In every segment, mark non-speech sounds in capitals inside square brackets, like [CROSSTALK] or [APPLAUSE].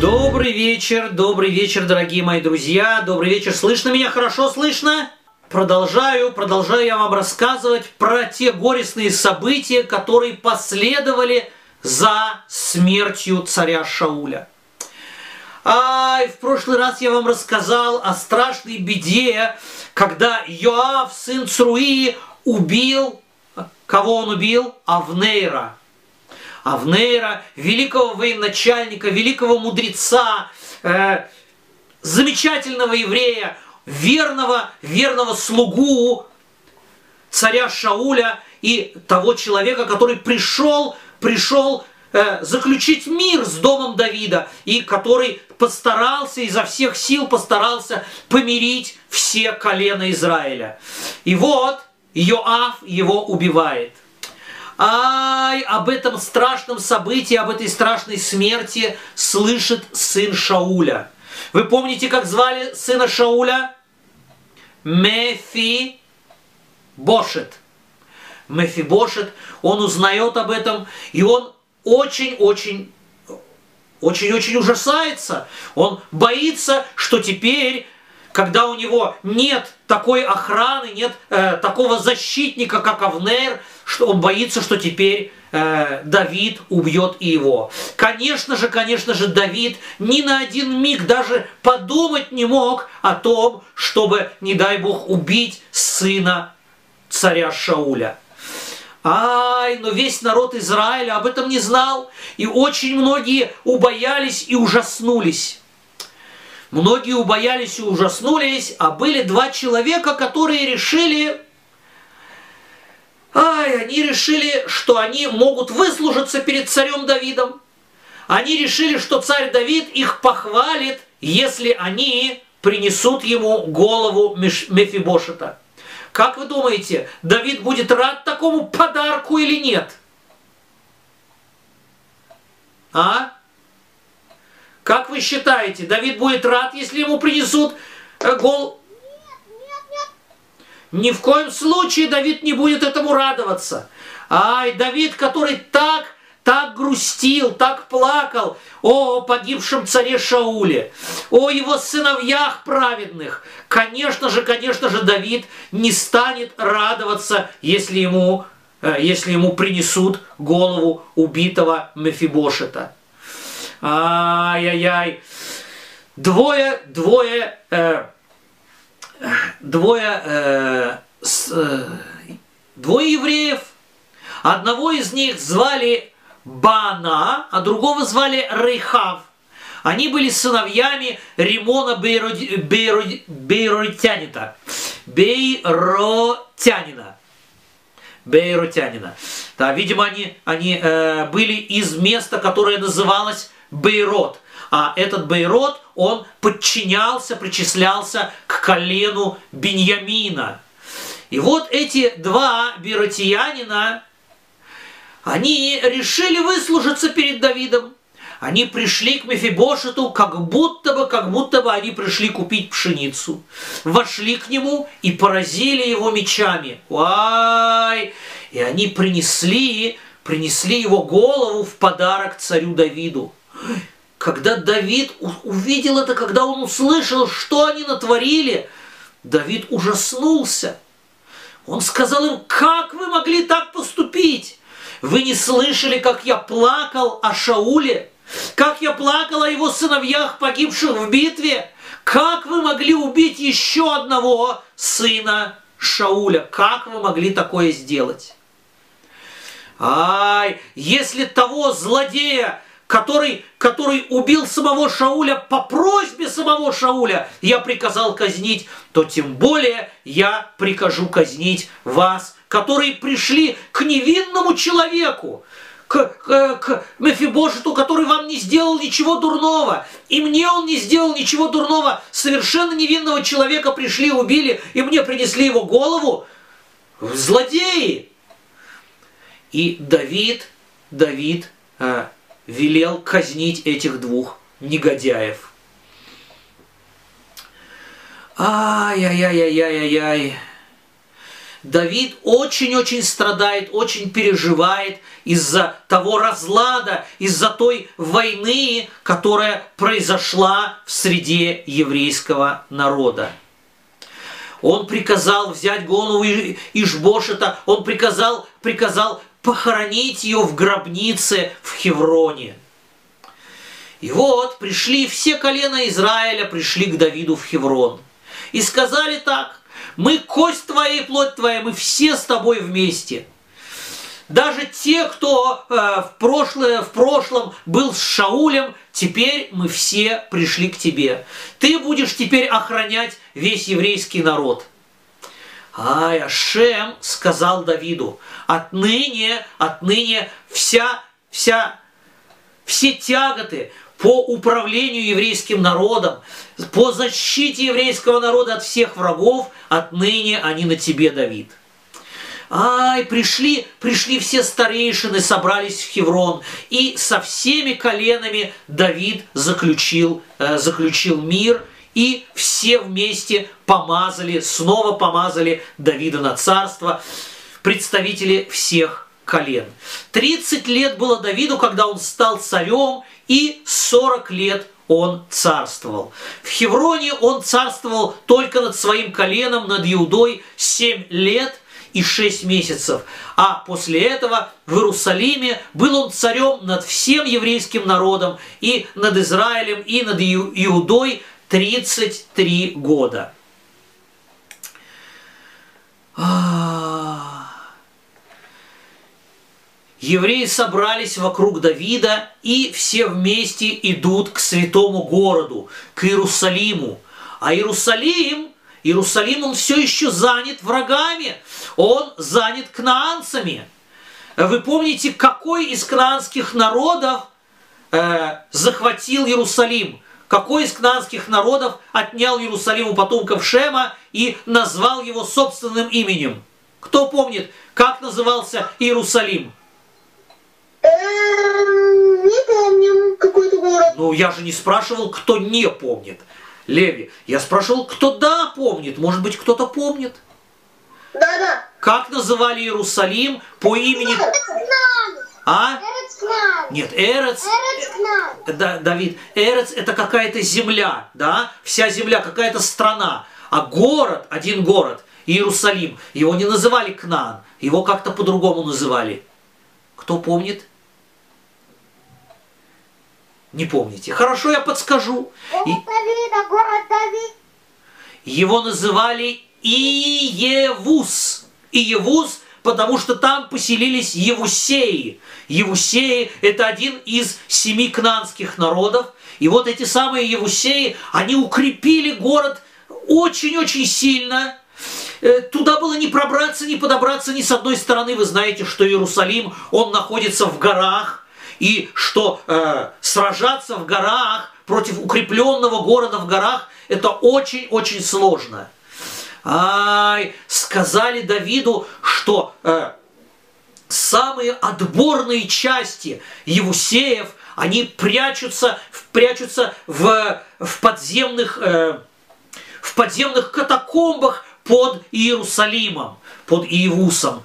Добрый вечер, добрый вечер, дорогие мои друзья. Добрый вечер. Слышно меня хорошо? Слышно? Продолжаю, продолжаю я вам рассказывать про те горестные события, которые последовали за смертью царя Шауля. А в прошлый раз я вам рассказал о страшной беде, когда Йоав, сын Цруи, убил, кого он убил? Авнейра. Авнейра, великого военачальника, великого мудреца, э, замечательного еврея, верного, верного слугу царя Шауля и того человека, который пришел, пришел э, заключить мир с домом Давида и который постарался изо всех сил постарался помирить все колена Израиля. И вот Йоав его убивает. Ай, об этом страшном событии, об этой страшной смерти слышит сын Шауля. Вы помните, как звали сына Шауля? Мефи Бошет. Мефи Бошет, он узнает об этом, и он очень-очень очень-очень ужасается. Он боится, что теперь, когда у него нет такой охраны, нет э, такого защитника, как Авнер, что он боится, что теперь э, Давид убьет и его. Конечно же, конечно же, Давид ни на один миг даже подумать не мог о том, чтобы, не дай Бог, убить сына царя Шауля. Ай, но весь народ Израиля об этом не знал, и очень многие убоялись и ужаснулись. Многие убоялись и ужаснулись, а были два человека, которые решили, ай, они решили, что они могут выслужиться перед царем Давидом. Они решили, что царь Давид их похвалит, если они принесут ему голову Мефибошета. Как вы думаете, Давид будет рад такому подарку или нет? А? Как вы считаете, Давид будет рад, если ему принесут э, гол? Ни в коем случае Давид не будет этому радоваться. Ай, Давид, который так так грустил, так плакал о погибшем царе Шауле, о его сыновьях праведных. Конечно же, конечно же, Давид не станет радоваться, если ему, э, если ему принесут голову убитого Мефибошета. Ай-яй-яй. Двое, двое, э, двое, э, с, э, двое евреев. Одного из них звали Бана, а другого звали Рейхав. Они были сыновьями Римона Бейроди, Бейроди, Бейротянина. Бейротянина. Бейротянина. Да, видимо, они, они э, были из места, которое называлось Бейрот. А этот Бейрот, он подчинялся, причислялся к колену Беньямина. И вот эти два бейротиянина, они решили выслужиться перед Давидом. Они пришли к Мефибошету, как будто бы, как будто бы они пришли купить пшеницу. Вошли к нему и поразили его мечами. Ай! И они принесли, принесли его голову в подарок царю Давиду. Когда Давид увидел это, когда он услышал, что они натворили, Давид ужаснулся. Он сказал им, как вы могли так поступить? Вы не слышали, как я плакал о Шауле? Как я плакал о его сыновьях, погибших в битве? Как вы могли убить еще одного сына Шауля? Как вы могли такое сделать? Ай, если того злодея, который, который убил самого Шауля по просьбе самого Шауля, я приказал казнить, то тем более я прикажу казнить вас, которые пришли к невинному человеку, к, к, к Мефибошету, который вам не сделал ничего дурного. И мне он не сделал ничего дурного. Совершенно невинного человека пришли, убили, и мне принесли его голову. Злодеи! И Давид, Давид э, велел казнить этих двух негодяев. Ай-яй-яй-яй-яй-яй. Давид очень-очень страдает, очень переживает из-за того разлада, из-за той войны, которая произошла в среде еврейского народа. Он приказал взять голову Ишбошета, он приказал, приказал похоронить ее в гробнице в Хевроне. И вот пришли все колена Израиля, пришли к Давиду в Хеврон. И сказали так, мы кость твоя и плоть твоя, мы все с тобой вместе. Даже те, кто э, в, прошлое, в прошлом был с Шаулем, теперь мы все пришли к тебе. Ты будешь теперь охранять весь еврейский народ. Ай, Ашем сказал Давиду, отныне, отныне вся, вся, все тяготы, по управлению еврейским народом, по защите еврейского народа от всех врагов, отныне они на тебе, Давид. Ай, пришли, пришли все старейшины, собрались в Хеврон, и со всеми коленами Давид заключил, э, заключил мир, и все вместе помазали, снова помазали Давида на царство, представители всех колен. 30 лет было Давиду, когда он стал царем, и 40 лет он царствовал. В Хевроне он царствовал только над своим коленом, над Иудой, 7 лет и 6 месяцев. А после этого в Иерусалиме был он царем над всем еврейским народом, и над Израилем, и над Иудой 33 года. евреи собрались вокруг Давида и все вместе идут к святому городу, к Иерусалиму. А Иерусалим, Иерусалим, он все еще занят врагами, он занят кнаанцами. Вы помните, какой из кнаанских народов э, захватил Иерусалим? Какой из кнаанских народов отнял Иерусалим у потомков Шема и назвал его собственным именем? Кто помнит, как назывался Иерусалим? Эм, не помним какой-то город. Ну, я же не спрашивал, кто не помнит. Леви, я спрашивал, кто да помнит. Может быть, кто-то помнит. Да-да. Как называли Иерусалим по имени... А? Нет, Эрец... Да, Давид, Эрец это какая-то земля, да? Вся земля, какая-то страна. А город, один город, Иерусалим, его не называли Кнаан, его как-то по-другому называли. Кто помнит? Не помните. Хорошо, я подскажу. И... Давида, город Давид. Его называли Иевус. Иевус, потому что там поселились Евусеи. Евусеи – это один из семи кнанских народов. И вот эти самые Евусеи, они укрепили город очень-очень сильно. Э, туда было не пробраться, не подобраться ни с одной стороны. Вы знаете, что Иерусалим, он находится в горах и что э, сражаться в горах против укрепленного города в горах это очень-очень сложно. Ай, сказали Давиду, что э, самые отборные части Евусеев, они прячутся, прячутся в, в подземных э, в подземных катакомбах под Иерусалимом, под Иевусом.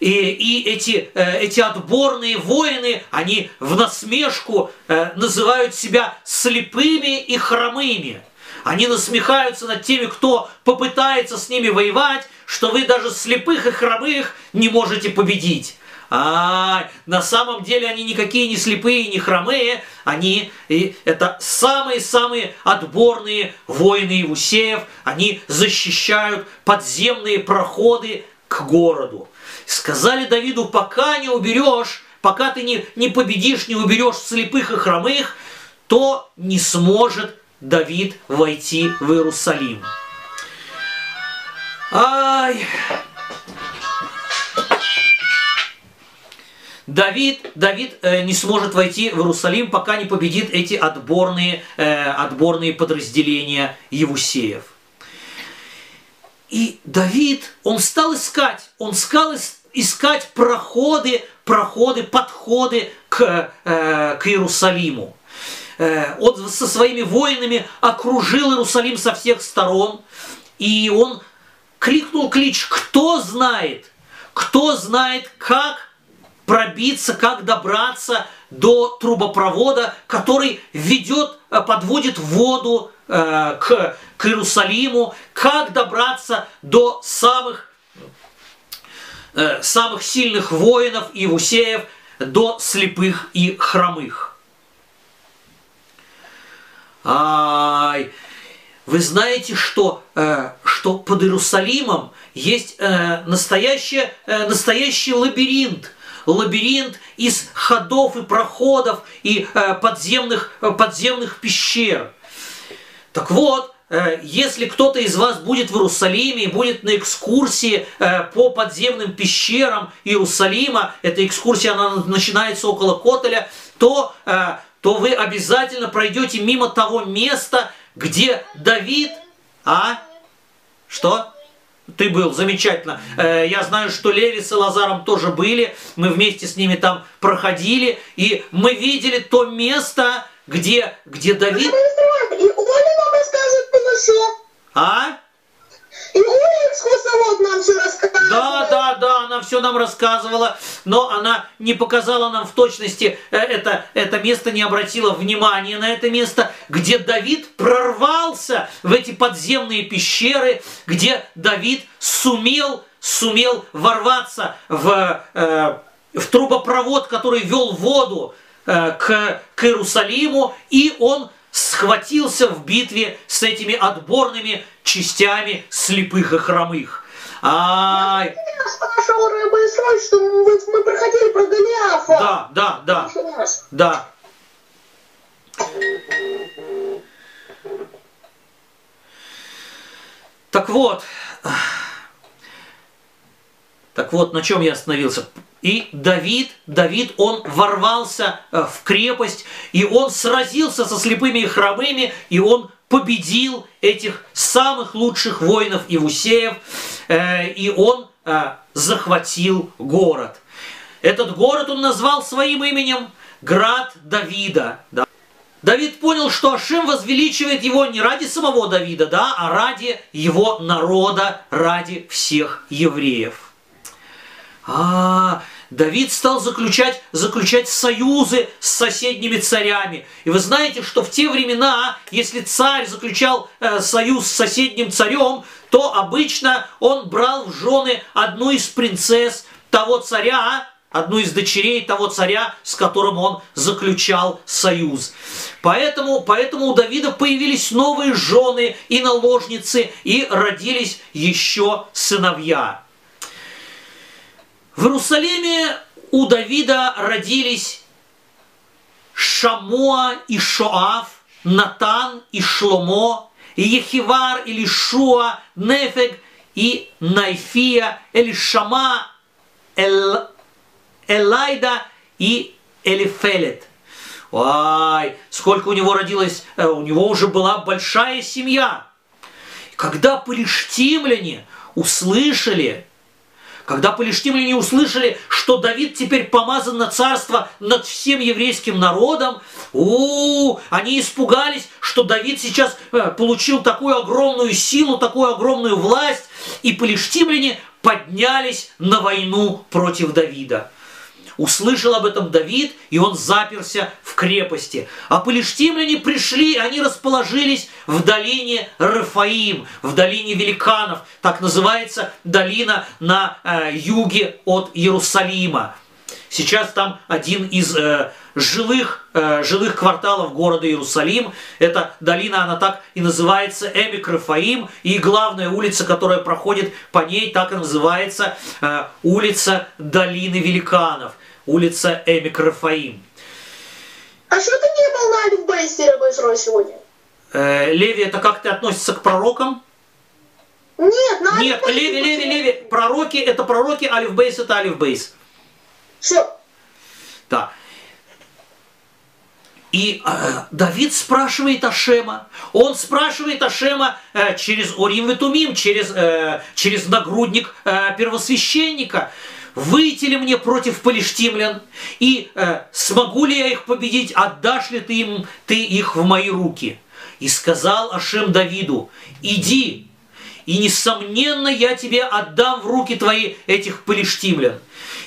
И, и эти, э, эти отборные воины, они в насмешку э, называют себя слепыми и хромыми. Они насмехаются над теми, кто попытается с ними воевать, что вы даже слепых и хромых не можете победить. А на самом деле они никакие не слепые, не хромые, они и это самые-самые отборные воины Иусеев, они защищают подземные проходы к городу. Сказали Давиду, пока не уберешь, пока ты не, не победишь, не уберешь слепых и хромых, то не сможет Давид войти в Иерусалим. Ай! Давид, Давид э, не сможет войти в Иерусалим, пока не победит эти отборные, э, отборные подразделения Евусеев. И Давид, он стал искать, он стал искать проходы, проходы, подходы к, э, к Иерусалиму. Э, он со своими воинами окружил Иерусалим со всех сторон, и он кликнул клич, кто знает, кто знает, как пробиться, как добраться до трубопровода, который ведет, э, подводит воду э, к, к Иерусалиму, как добраться до самых, э, самых сильных воинов и вусеев, до слепых и хромых. Ай, вы знаете, что, э, что под Иерусалимом есть э, настоящий, э, настоящий лабиринт. Лабиринт из ходов и проходов и э, подземных, э, подземных пещер. Так вот, э, если кто-то из вас будет в Иерусалиме и будет на экскурсии э, по подземным пещерам Иерусалима, эта экскурсия она начинается около Котеля, то, э, то вы обязательно пройдете мимо того места, где Давид, а? Что? Ты был, замечательно. Э, я знаю, что Леви с Лазаром тоже были. Мы вместе с ними там проходили. И мы видели то место, где, где Давид... А? И Оля экскурсовод нам все рассказывала. Да, да, да, она все нам рассказывала, но она не показала нам в точности э, это, это место, не обратила внимания на это место, где Давид прорвался в эти подземные пещеры, где Давид сумел, сумел ворваться в, э, в трубопровод, который вел воду э, к, к Иерусалиму, и он схватился в битве с этими отборными частями слепых и хромых. Ай, Я спрашивал Рэба Исрой, что мы, мы проходили про Голиафа. да, да, да, да. Так вот, так вот, на чем я остановился? И Давид, Давид, он ворвался э, в крепость, и он сразился со слепыми и хромыми, и он победил этих самых лучших воинов Иусеев, э, и он э, захватил город. Этот город он назвал своим именем Град Давида. да. Давид понял, что Ашим возвеличивает его не ради самого Давида, да, а ради его народа, ради всех евреев. А, Давид стал заключать, заключать союзы с соседними царями. И вы знаете, что в те времена, если царь заключал э, союз с соседним царем, то обычно он брал в жены одну из принцесс того царя, одну из дочерей того царя, с которым он заключал союз. Поэтому, поэтому у Давида появились новые жены и наложницы, и родились еще сыновья. В Иерусалиме у Давида родились Шамуа и Шоав, Натан и Шломо, Ехивар или Шуа, Нефег и Найфия, Элишама, Эл, Элайда и Элифелет. Ой, сколько у него родилось, э, у него уже была большая семья. Когда палештимляне услышали, когда палештимляне услышали, что Давид теперь помазан на царство над всем еврейским народом, у, они испугались, что Давид сейчас э, получил такую огромную силу, такую огромную власть, и палештимляне поднялись на войну против Давида. Услышал об этом Давид, и он заперся в крепости. А палештимляне пришли, они расположились в долине Рафаим, в долине великанов. Так называется долина на э, юге от Иерусалима. Сейчас там один из э, жилых, э, жилых кварталов города Иерусалим. Эта долина, она так и называется Эмик Рафаим. И главная улица, которая проходит по ней, так и называется э, улица Долины Великанов. Улица Эмик Рафаим. А что ты не был на Алифбейсе Рэба Исрой сегодня? Э, Леви, это как ты относится к пророкам? Нет, на Нет, Леви, Леви, Леви, пророки это пророки, Алифбейс это Алифбейс. Все. Да. И э, Давид спрашивает Ашема. Он спрашивает Ашема э, через Орим Ветумим, через, э, через нагрудник э, первосвященника. Выйти ли мне против палештимлян? И э, смогу ли я их победить? Отдашь ли ты, им, ты их в мои руки? И сказал Ашем Давиду, иди, и, несомненно, я тебе отдам в руки твои этих палештимлян.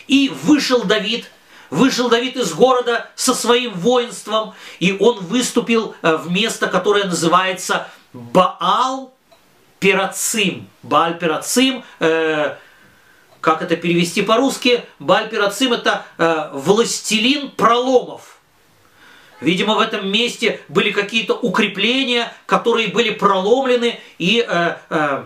И вышел Давид, вышел Давид из города со своим воинством, и он выступил э, в место, которое называется Баал Перацим. Бааль Перацим, э, как это перевести по-русски? Бааль Перацим это э, властелин проломов. Видимо, в этом месте были какие-то укрепления, которые были проломлены, и э, э,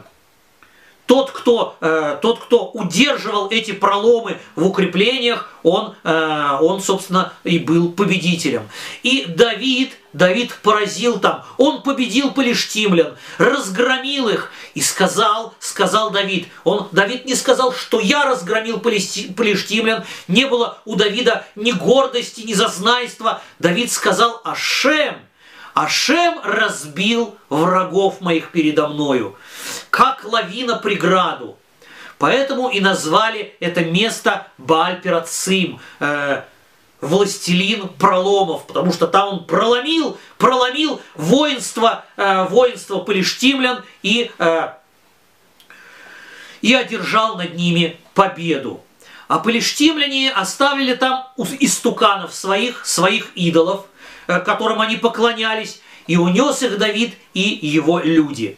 тот, кто, э, тот, кто удерживал эти проломы в укреплениях, он, э, он, собственно, и был победителем. И Давид, Давид поразил там, он победил полиштимлян, разгромил их, и сказал, сказал Давид, он, Давид не сказал, что я разгромил полиштимлян, не было у Давида ни гордости, ни зазнайства, Давид сказал, Ашем, Ашем разбил врагов моих передо мною, как лавина преграду. Поэтому и назвали это место Баальперацим, э, властелин проломов, потому что там он проломил, проломил воинство, э, воинство палештимлян и, э, и одержал над ними победу. А палештимляне оставили там истуканов своих, своих идолов, которым они поклонялись, и унес их Давид и его люди.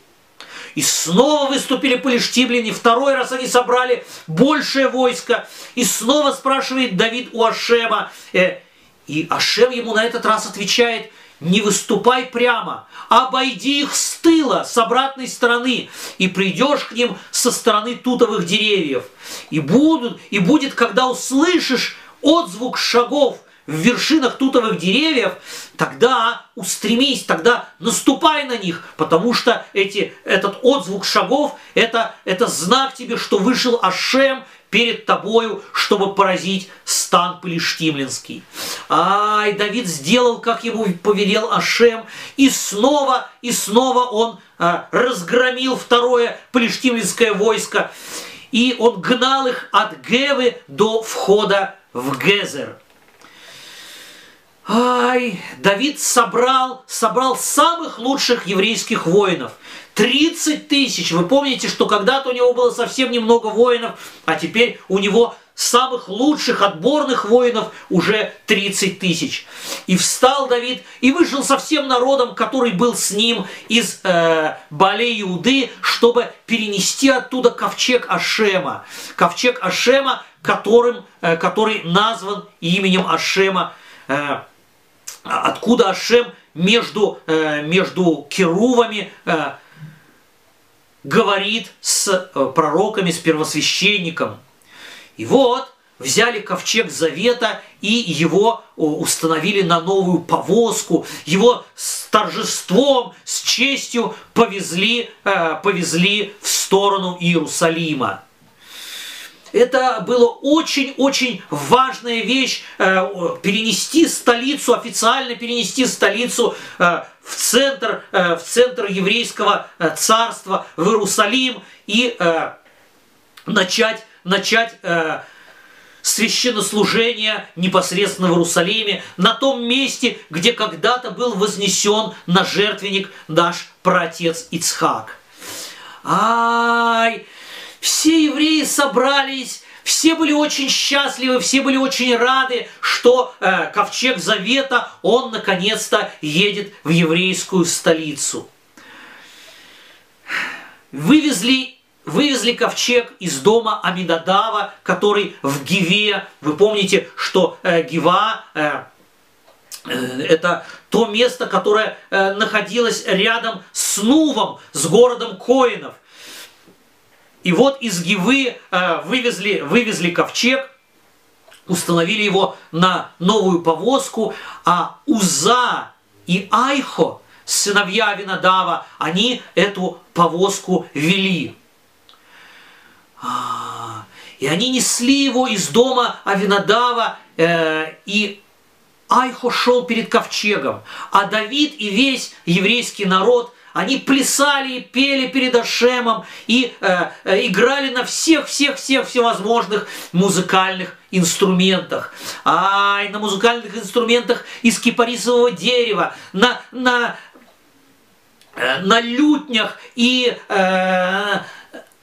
И снова выступили полиштибляне, второй раз они собрали большее войско. И снова спрашивает Давид у Ашема. Э, и Ашем ему на этот раз отвечает, не выступай прямо, обойди их с тыла, с обратной стороны, и придешь к ним со стороны тутовых деревьев. И, будут, и будет, когда услышишь отзвук шагов – в вершинах тутовых деревьев, тогда устремись, тогда наступай на них, потому что эти, этот отзвук шагов это, это знак тебе, что вышел Ашем перед тобою, чтобы поразить стан Палештимлинский. Ай, Давид сделал, как ему повелел Ашем, и снова, и снова он а, разгромил второе Палештимлинское войско, и он гнал их от Гевы до входа в Гезер. Ай, Давид собрал, собрал самых лучших еврейских воинов. 30 тысяч. Вы помните, что когда-то у него было совсем немного воинов, а теперь у него самых лучших отборных воинов уже 30 тысяч. И встал Давид и вышел со всем народом, который был с ним из э, Балей Иуды, чтобы перенести оттуда ковчег Ашема. Ковчег Ашема, которым, э, который назван именем Ашема. Э, откуда Ашем между, э, между керувами э, говорит с э, пророками, с первосвященником. И вот взяли ковчег завета и его установили на новую повозку, его с торжеством, с честью повезли, повезли в сторону Иерусалима. Это было очень-очень важная вещь, э, перенести столицу, официально перенести столицу э, в центр, э, в центр еврейского царства, в Иерусалим и начать, начать священнослужение непосредственно в Иерусалиме, на том месте, где когда-то был вознесен на жертвенник наш праотец Ицхак. Ай, все евреи собрались, все были очень счастливы, все были очень рады, что э, ковчег Завета, он наконец-то едет в еврейскую столицу. Вывезли, вывезли ковчег из дома Амидадава, который в Гиве. Вы помните, что э, Гива э, э, это то место, которое э, находилось рядом с Нувом, с городом Коинов. И вот из Гивы э, вывезли, вывезли ковчег, установили его на новую повозку, а Уза и Айхо, сыновья Винодава, они эту повозку вели. А, и они несли его из дома Авинадава, э, и Айхо шел перед ковчегом, а Давид и весь еврейский народ – они плясали и пели перед Ашемом и э, э, играли на всех-всех-всех всевозможных музыкальных инструментах. Ай, на музыкальных инструментах из кипарисового дерева, на, на э, на лютнях и э,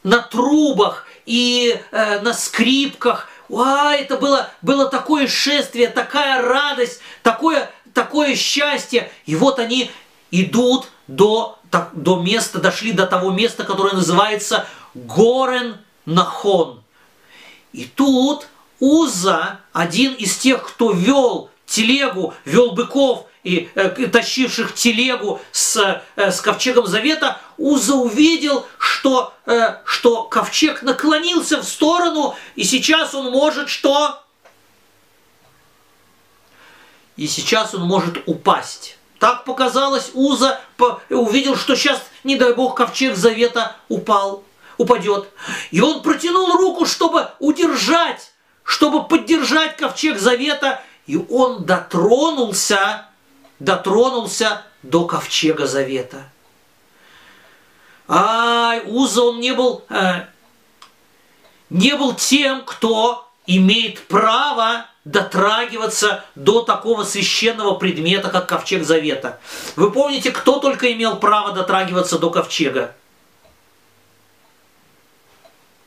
на трубах и э, на скрипках. А, это было, было такое шествие, такая радость, такое, такое счастье. И вот они идут до, до места, дошли до того места, которое называется Горен Нахон. И тут Уза, один из тех, кто вел телегу, вел быков и э, тащивших телегу с, э, с ковчегом завета, Уза увидел, что, э, что ковчег наклонился в сторону, и сейчас он может что? И сейчас он может упасть. Так показалось, Уза увидел, что сейчас, не дай бог, ковчег завета упал, упадет. И он протянул руку, чтобы удержать, чтобы поддержать ковчег завета, и он дотронулся, дотронулся до ковчега завета. Ай, Уза, он не был, э, не был тем, кто имеет право дотрагиваться до такого священного предмета, как ковчег завета. Вы помните, кто только имел право дотрагиваться до ковчега?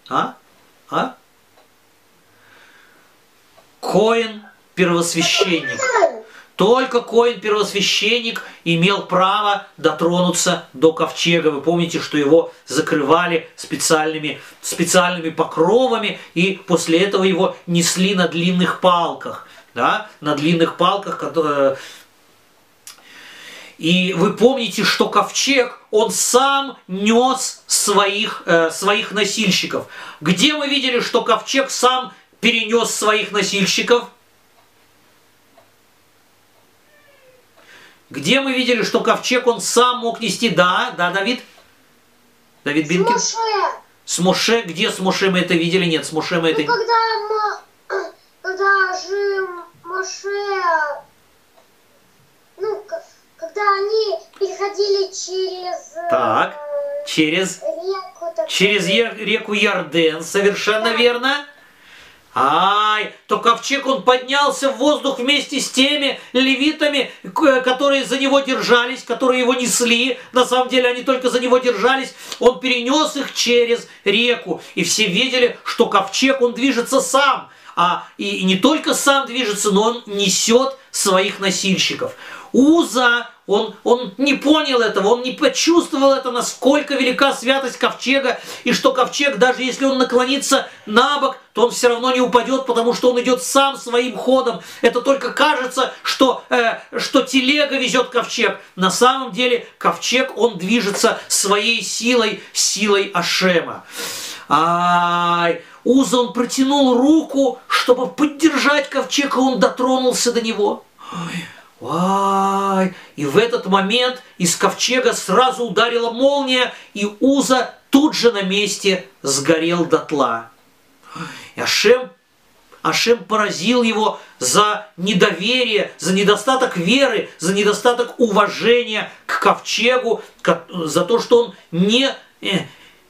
А? А? Коин первосвященник. Только Коин первосвященник имел право дотронуться до ковчега. Вы помните, что его закрывали специальными, специальными покровами, и после этого его несли на длинных палках. Да? На длинных палках, которые... И вы помните, что ковчег, он сам нес своих, э, своих носильщиков. Где мы видели, что ковчег сам перенес своих носильщиков? Где мы видели, что ковчег он сам мог нести? Да, да, Давид? Давид Бинкин? С Моше. С Моше? Где с Моше мы это видели? Нет, с Моше мы это... Ну, когда, [COUGHS] когда же Моше... Ну, когда они переходили через... Так, через... Реку, так через реку Ярден, совершенно да. верно. Ай, то ковчег он поднялся в воздух вместе с теми левитами, которые за него держались, которые его несли. На самом деле они только за него держались. Он перенес их через реку. И все видели, что ковчег он движется сам. А и, и не только сам движется, но он несет своих носильщиков. Уза, он, он не понял этого, он не почувствовал это, насколько велика святость ковчега, и что ковчег, даже если он наклонится на бок, то он все равно не упадет, потому что он идет сам своим ходом. Это только кажется, что, э, что телега везет ковчег. На самом деле ковчег, он движется своей силой, силой Ашема. Ай, Уза, он протянул руку, чтобы поддержать ковчег, и он дотронулся до него. Ой. Ай! И в этот момент из ковчега сразу ударила молния, и Уза тут же на месте сгорел дотла. И Ашем, Ашем поразил его за недоверие, за недостаток веры, за недостаток уважения к ковчегу, за то, что он не, э,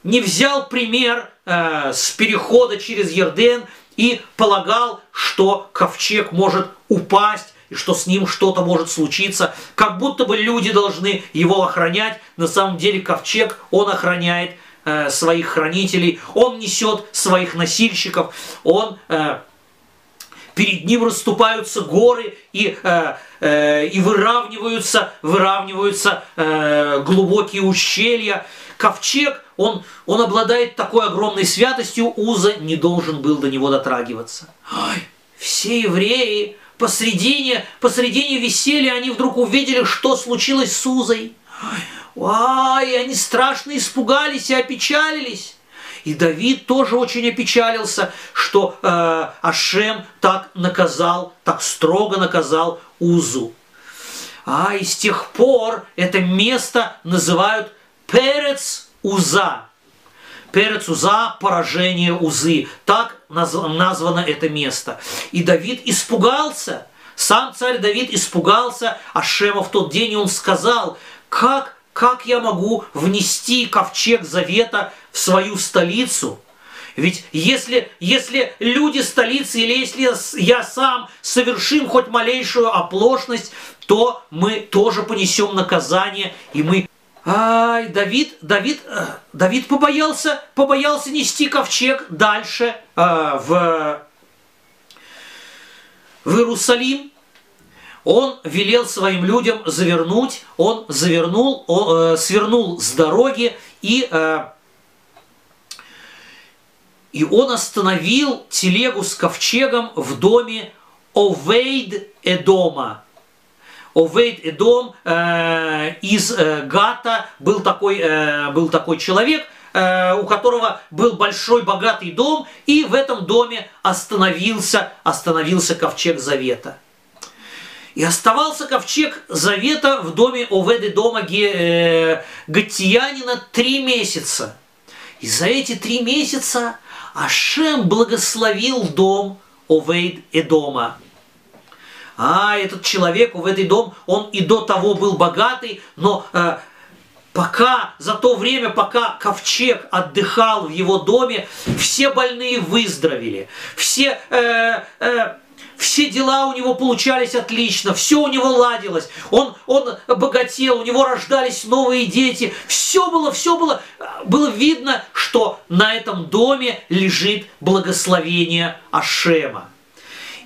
не взял пример э, с перехода через Ерден и полагал, что ковчег может упасть и что с ним что-то может случиться, как будто бы люди должны его охранять. На самом деле ковчег он охраняет э, своих хранителей, он несет своих носильщиков, он э, перед ним расступаются горы и, э, э, и выравниваются, выравниваются э, глубокие ущелья. Ковчег, он, он обладает такой огромной святостью, Уза не должен был до него дотрагиваться. Ой, все евреи, посредине, посредине веселья они вдруг увидели, что случилось с Узой. Ай, они страшно испугались и опечалились. И Давид тоже очень опечалился, что э, Ашем так наказал, так строго наказал Узу. А и с тех пор это место называют Перец Уза. Перец Уза – поражение Узы. Так названо это место. И Давид испугался. Сам царь Давид испугался Ашема в тот день, и он сказал, как, как я могу внести ковчег завета в свою столицу? Ведь если, если люди столицы, или если я сам совершим хоть малейшую оплошность, то мы тоже понесем наказание, и мы Ай, Давид, Давид, э, Давид побоялся, побоялся нести ковчег дальше э, в, в Иерусалим. Он велел своим людям завернуть, он завернул, он, э, свернул с дороги и э, и он остановил телегу с ковчегом в доме Овейд Эдома. Овейд Эдом э, из э, Гата был такой, э, был такой человек, э, у которого был большой богатый дом, и в этом доме остановился, остановился ковчег Завета. И оставался ковчег Завета в доме Оведы дома э, Гатиянина три месяца. И за эти три месяца Ашем благословил дом Овейд Эдома. А этот человек в этот дом, он и до того был богатый, но э, пока, за то время, пока ковчег отдыхал в его доме, все больные выздоровели, все э, э, все дела у него получались отлично, все у него ладилось, он, он богател, у него рождались новые дети, все было, все было, было видно, что на этом доме лежит благословение Ашема.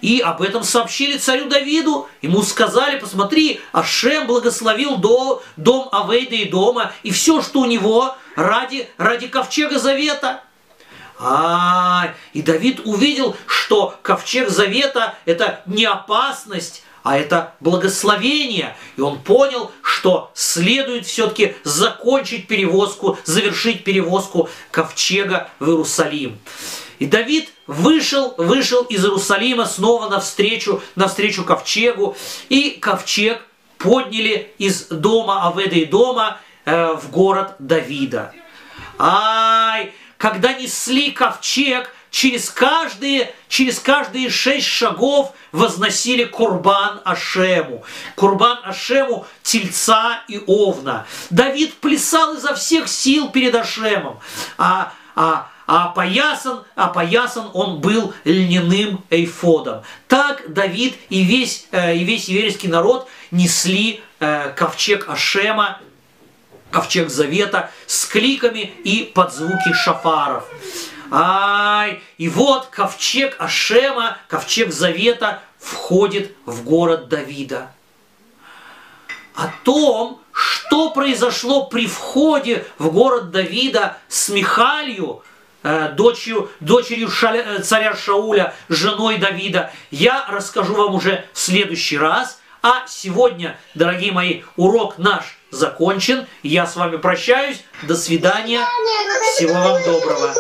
И об этом сообщили царю Давиду. Ему сказали, посмотри, Ашем благословил до, дом Авейда и дома, и все, что у него ради, ради ковчега завета – а, и Давид увидел, что ковчег завета – это не опасность, а это благословение. И он понял, что следует все-таки закончить перевозку, завершить перевозку ковчега в Иерусалим. И Давид вышел, вышел из Иерусалима снова навстречу, навстречу ковчегу, и ковчег подняли из дома Аведа и дома э, в город Давида. Ай, когда несли ковчег, через каждые, через каждые шесть шагов возносили курбан Ашему. Курбан Ашему – тельца и овна. Давид плясал изо всех сил перед Ашемом. А, а, а опоясан, опоясан он был льняным эйфодом. Так Давид и весь, э, и весь еврейский народ несли э, ковчег Ашема ковчег завета с кликами и под звуки шафаров. Ай, и вот ковчег Ашема, ковчег завета входит в город Давида. О том, что произошло при входе в город Давида с Михалью, дочерью, дочерью Шаля, э, царя Шауля, женой Давида, я расскажу вам уже в следующий раз. А сегодня, дорогие мои, урок наш закончен. Я с вами прощаюсь. До свидания. Всего вам доброго.